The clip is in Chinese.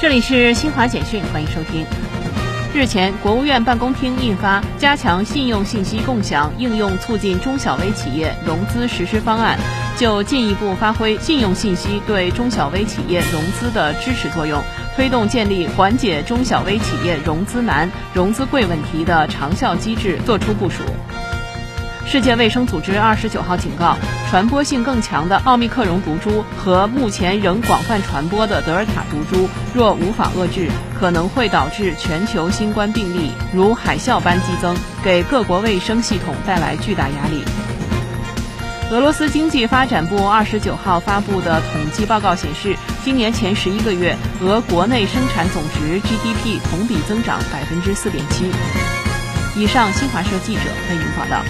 这里是新华简讯，欢迎收听。日前，国务院办公厅印发《加强信用信息共享应用促进中小微企业融资实施方案》，就进一步发挥信用信息对中小微企业融资的支持作用，推动建立缓解中小微企业融资难、融资贵问题的长效机制作出部署。世界卫生组织二十九号警告，传播性更强的奥密克戎毒株和目前仍广泛传播的德尔塔毒株，若无法遏制，可能会导致全球新冠病例如海啸般激增，给各国卫生系统带来巨大压力。俄罗斯经济发展部二十九号发布的统计报告显示，今年前十一个月，俄国内生产总值 GDP 同比增长百分之四点七。以上，新华社记者为您报道。